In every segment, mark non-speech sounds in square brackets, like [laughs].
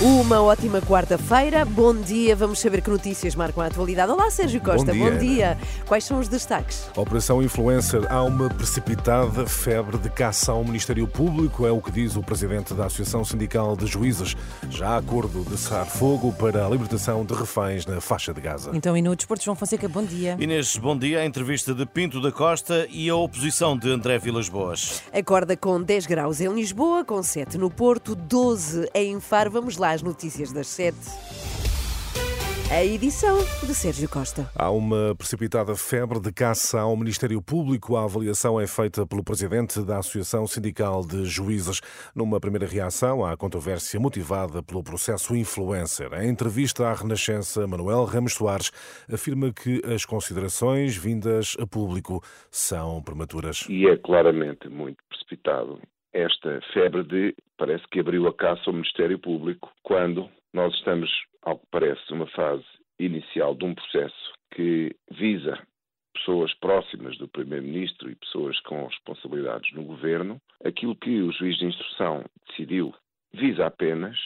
Uma ótima quarta-feira. Bom dia. Vamos saber que notícias marcam a atualidade. Olá, Sérgio Costa. Bom dia, Bom dia. Quais são os destaques? Operação Influencer. Há uma precipitada febre de caça ao Ministério Público, é o que diz o presidente da Associação Sindical de Juízes. Já há acordo de cessar fogo para a libertação de reféns na faixa de Gaza. Então, e no Desporto, João Fonseca, bom dia. Inês, bom dia. A entrevista de Pinto da Costa e a oposição de André Vilas Boas. Acorda com 10 graus em Lisboa, com 7 no Porto, 12 em Faro. Vamos lá às notícias das 7. A edição de Sérgio Costa. Há uma precipitada febre de caça ao Ministério Público. A avaliação é feita pelo presidente da Associação Sindical de Juízes. Numa primeira reação à controvérsia motivada pelo processo influencer. Em entrevista à Renascença, Manuel Ramos Soares afirma que as considerações vindas a público são prematuras. E é claramente muito precipitado esta febre de parece que abriu a caça ao Ministério Público quando nós estamos, ao que parece, numa fase inicial de um processo que visa pessoas próximas do Primeiro-Ministro e pessoas com responsabilidades no governo. Aquilo que o juiz de instrução decidiu visa apenas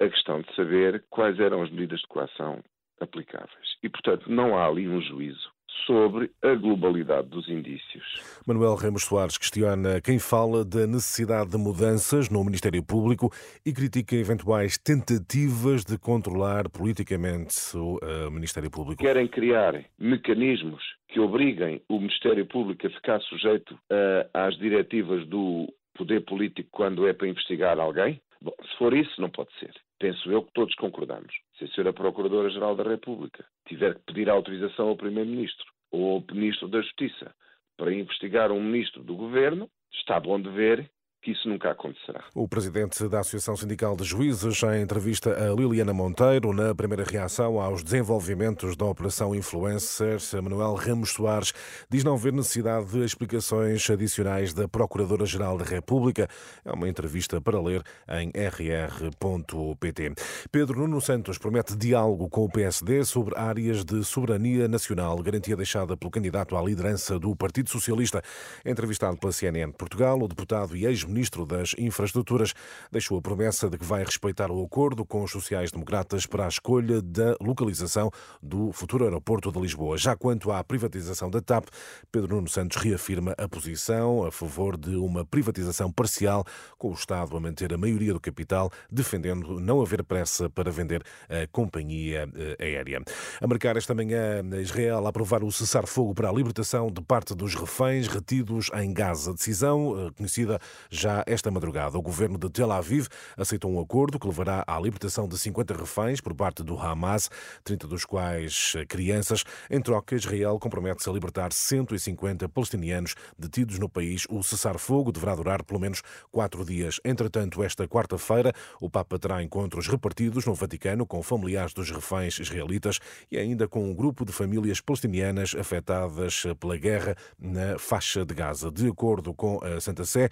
a questão de saber quais eram as medidas de coação aplicáveis. E, portanto, não há ali um juízo sobre a globalidade dos indícios. Manuel Ramos Soares questiona quem fala da necessidade de mudanças no Ministério Público e critica eventuais tentativas de controlar politicamente o uh, Ministério Público. Querem criar mecanismos que obriguem o Ministério Público a ficar sujeito uh, às diretivas do poder político quando é para investigar alguém? Bom, se for isso, não pode ser. Penso eu que todos concordamos. Se a Sra. Procuradora-Geral da República tiver que pedir autorização ao Primeiro-Ministro ou ao Ministro da Justiça para investigar um Ministro do Governo, está bom de ver que isso nunca acontecerá. O presidente da Associação Sindical de Juízes, em entrevista a Liliana Monteiro, na primeira reação aos desenvolvimentos da Operação Influencer, Manuel Ramos Soares diz não ver necessidade de explicações adicionais da Procuradora-Geral da República. É uma entrevista para ler em rr.pt. Pedro Nuno Santos promete diálogo com o PSD sobre áreas de soberania nacional, garantia deixada pelo candidato à liderança do Partido Socialista. Entrevistado pela CNN Portugal, o deputado e ex-ministro Ministro das Infraestruturas deixou a promessa de que vai respeitar o acordo com os sociais-democratas para a escolha da localização do futuro aeroporto de Lisboa. Já quanto à privatização da TAP, Pedro Nuno Santos reafirma a posição a favor de uma privatização parcial, com o Estado a manter a maioria do capital, defendendo não haver pressa para vender a companhia eh, aérea. A marcar esta manhã, Israel aprovar o cessar-fogo para a libertação de parte dos reféns retidos em Gaza. Decisão eh, conhecida já esta madrugada, o governo de Tel Aviv aceitou um acordo que levará à libertação de 50 reféns por parte do Hamas, 30 dos quais crianças. Em troca, Israel compromete-se a libertar 150 palestinianos detidos no país. O cessar-fogo deverá durar pelo menos quatro dias. Entretanto, esta quarta-feira, o Papa terá encontros repartidos no Vaticano com familiares dos reféns israelitas e ainda com um grupo de famílias palestinianas afetadas pela guerra na faixa de Gaza. De acordo com a Santa Sé,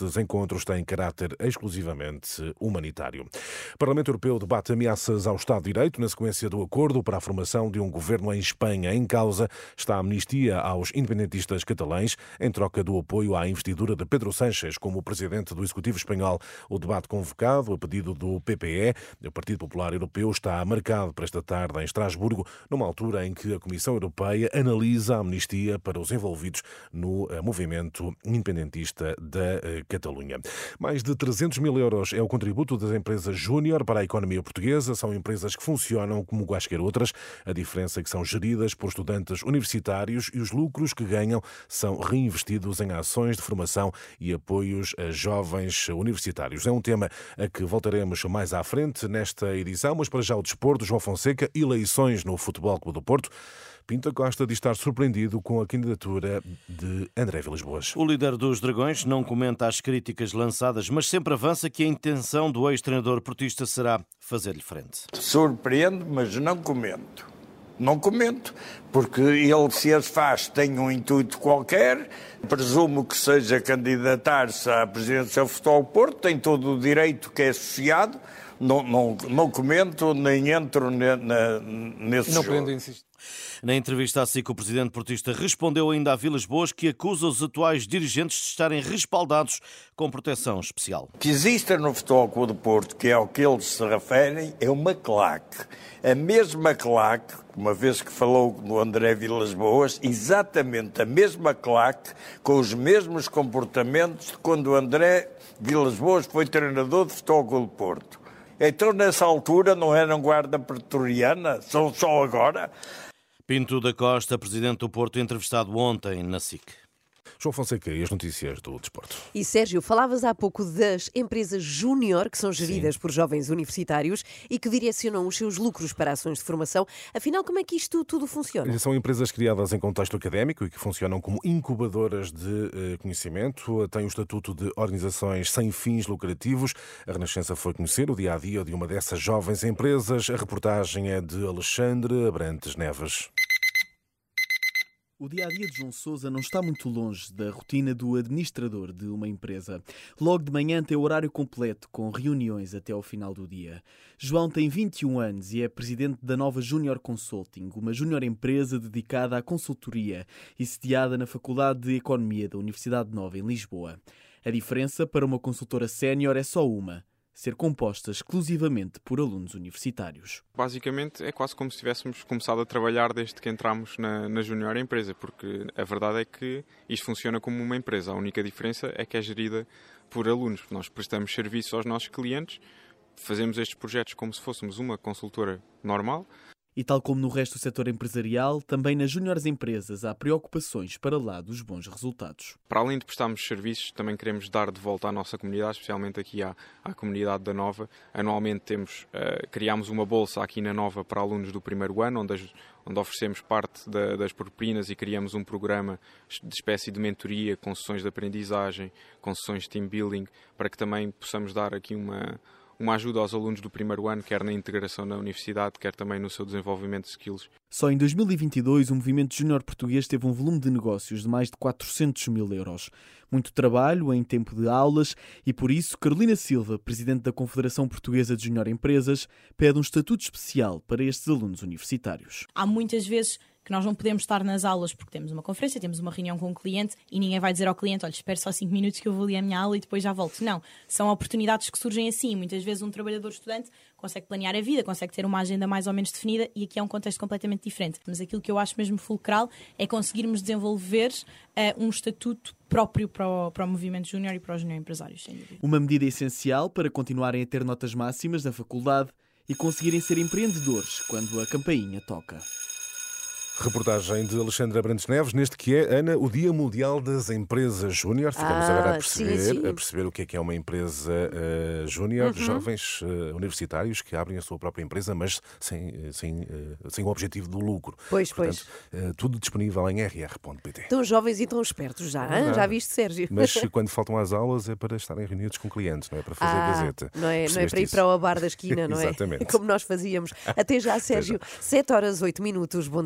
estes encontros têm caráter exclusivamente humanitário. O Parlamento Europeu debate ameaças ao Estado de Direito na sequência do acordo para a formação de um governo em Espanha. Em causa está a amnistia aos independentistas catalães em troca do apoio à investidura de Pedro Sánchez como presidente do Executivo espanhol. O debate convocado a pedido do PPE, o Partido Popular Europeu, está marcado para esta tarde em Estrasburgo, numa altura em que a Comissão Europeia analisa a amnistia para os envolvidos no eh, movimento independentista da eh, Catalunha. Mais de 300 mil euros é o contributo das empresas Júnior para a economia portuguesa. São empresas que funcionam como quaisquer outras. A diferença é que são geridas por estudantes universitários e os lucros que ganham são reinvestidos em ações de formação e apoios a jovens universitários. É um tema a que voltaremos mais à frente nesta edição, mas para já o desporto, João Fonseca, eleições no Futebol Clube do Porto. Pinto Costa diz estar surpreendido com a candidatura de André Vilas Boas. O líder dos Dragões não comenta as críticas lançadas, mas sempre avança que a intenção do ex-treinador portista será fazer-lhe frente. Surpreende, mas não comento. Não comento, porque ele, se as faz, tem um intuito qualquer. Presumo que seja candidatar-se à presidência do Futebol Porto, tem todo o direito que é associado. não, não, não comento nem entro ne, na, nesse Não jogo. podendo insistir. Na entrevista à SIC, o presidente portista respondeu ainda a Vilas Boas que acusa os atuais dirigentes de estarem respaldados com proteção especial. Que existe no Futebol Clube do Porto, que é ao que eles se referem, é uma claque. A mesma claque, uma vez que falou no André Vilas Boas, exatamente a mesma claque, com os mesmos comportamentos de quando o André Vilas Boas foi treinador de Futebol Clube do Porto. Então, nessa altura, não eram guarda pretoriana? São só agora? Pinto da Costa, presidente do Porto, entrevistado ontem na SIC. João Fonseca e as notícias do desporto. E Sérgio, falavas há pouco das empresas júnior que são geridas por jovens universitários e que direcionam os seus lucros para ações de formação. Afinal, como é que isto tudo funciona? São empresas criadas em contexto académico e que funcionam como incubadoras de eh, conhecimento. Têm o estatuto de organizações sem fins lucrativos. A Renascença foi conhecer o dia a dia de uma dessas jovens empresas. A reportagem é de Alexandre Abrantes Neves. O dia a dia de João Sousa não está muito longe da rotina do administrador de uma empresa. Logo de manhã tem o horário completo, com reuniões até ao final do dia. João tem 21 anos e é presidente da Nova Junior Consulting, uma júnior empresa dedicada à consultoria e sediada na Faculdade de Economia da Universidade Nova, em Lisboa. A diferença para uma consultora sénior é só uma ser composta exclusivamente por alunos universitários. Basicamente é quase como se tivéssemos começado a trabalhar desde que entramos na, na Junior Empresa, porque a verdade é que isto funciona como uma empresa. A única diferença é que é gerida por alunos. Nós prestamos serviço aos nossos clientes, fazemos estes projetos como se fôssemos uma consultora normal, e tal como no resto do setor empresarial, também nas júniores empresas há preocupações para lá dos bons resultados. Para além de prestarmos serviços, também queremos dar de volta à nossa comunidade, especialmente aqui à, à comunidade da Nova. Anualmente temos, uh, criámos uma bolsa aqui na Nova para alunos do primeiro ano, onde, as, onde oferecemos parte da, das propinas e criamos um programa de espécie de mentoria, com sessões de aprendizagem, com sessões de team building, para que também possamos dar aqui uma uma ajuda aos alunos do primeiro ano, quer na integração na universidade, quer também no seu desenvolvimento de skills. Só em 2022, o movimento júnior português teve um volume de negócios de mais de 400 mil euros. Muito trabalho em tempo de aulas e, por isso, Carolina Silva, presidente da Confederação Portuguesa de Júnior Empresas, pede um estatuto especial para estes alunos universitários. Há muitas vezes que nós não podemos estar nas aulas porque temos uma conferência, temos uma reunião com um cliente e ninguém vai dizer ao cliente: olha, espere só 5 minutos que eu vou ali a minha aula e depois já volto. Não, são oportunidades que surgem assim. Muitas vezes um trabalhador estudante consegue planear a vida, consegue ter uma agenda mais ou menos definida e aqui é um contexto completamente diferente. Mas aquilo que eu acho mesmo fulcral é conseguirmos desenvolver uh, um estatuto próprio para o, para o movimento júnior e para os júnior empresários, sem. Uma medida essencial para continuarem a ter notas máximas na faculdade e conseguirem ser empreendedores quando a campainha toca. Reportagem de Alexandre Abrantes Neves, neste que é, Ana, o Dia Mundial das Empresas Júnior. Ficamos Ah, agora a perceber, sim, sim. a perceber o que é que é uma empresa uh, júnior, jovens uh, universitários que abrem a sua própria empresa, mas sem, uh, sem, uh, sem o objetivo do lucro. Pois, Portanto, uh, tudo disponível em rr.pt. Tão jovens e tão espertos já, É já viste, Sérgio? Mas [laughs] quando faltam às aulas é para estarem reunidos com clientes, não é para fazer Ah, gazeta. Não é, não é para ir isso? para o bar da esquina, [laughs] não é? Exatamente. Como nós fazíamos. Até já, Sérgio. 7 horas, 8 minutos. Bom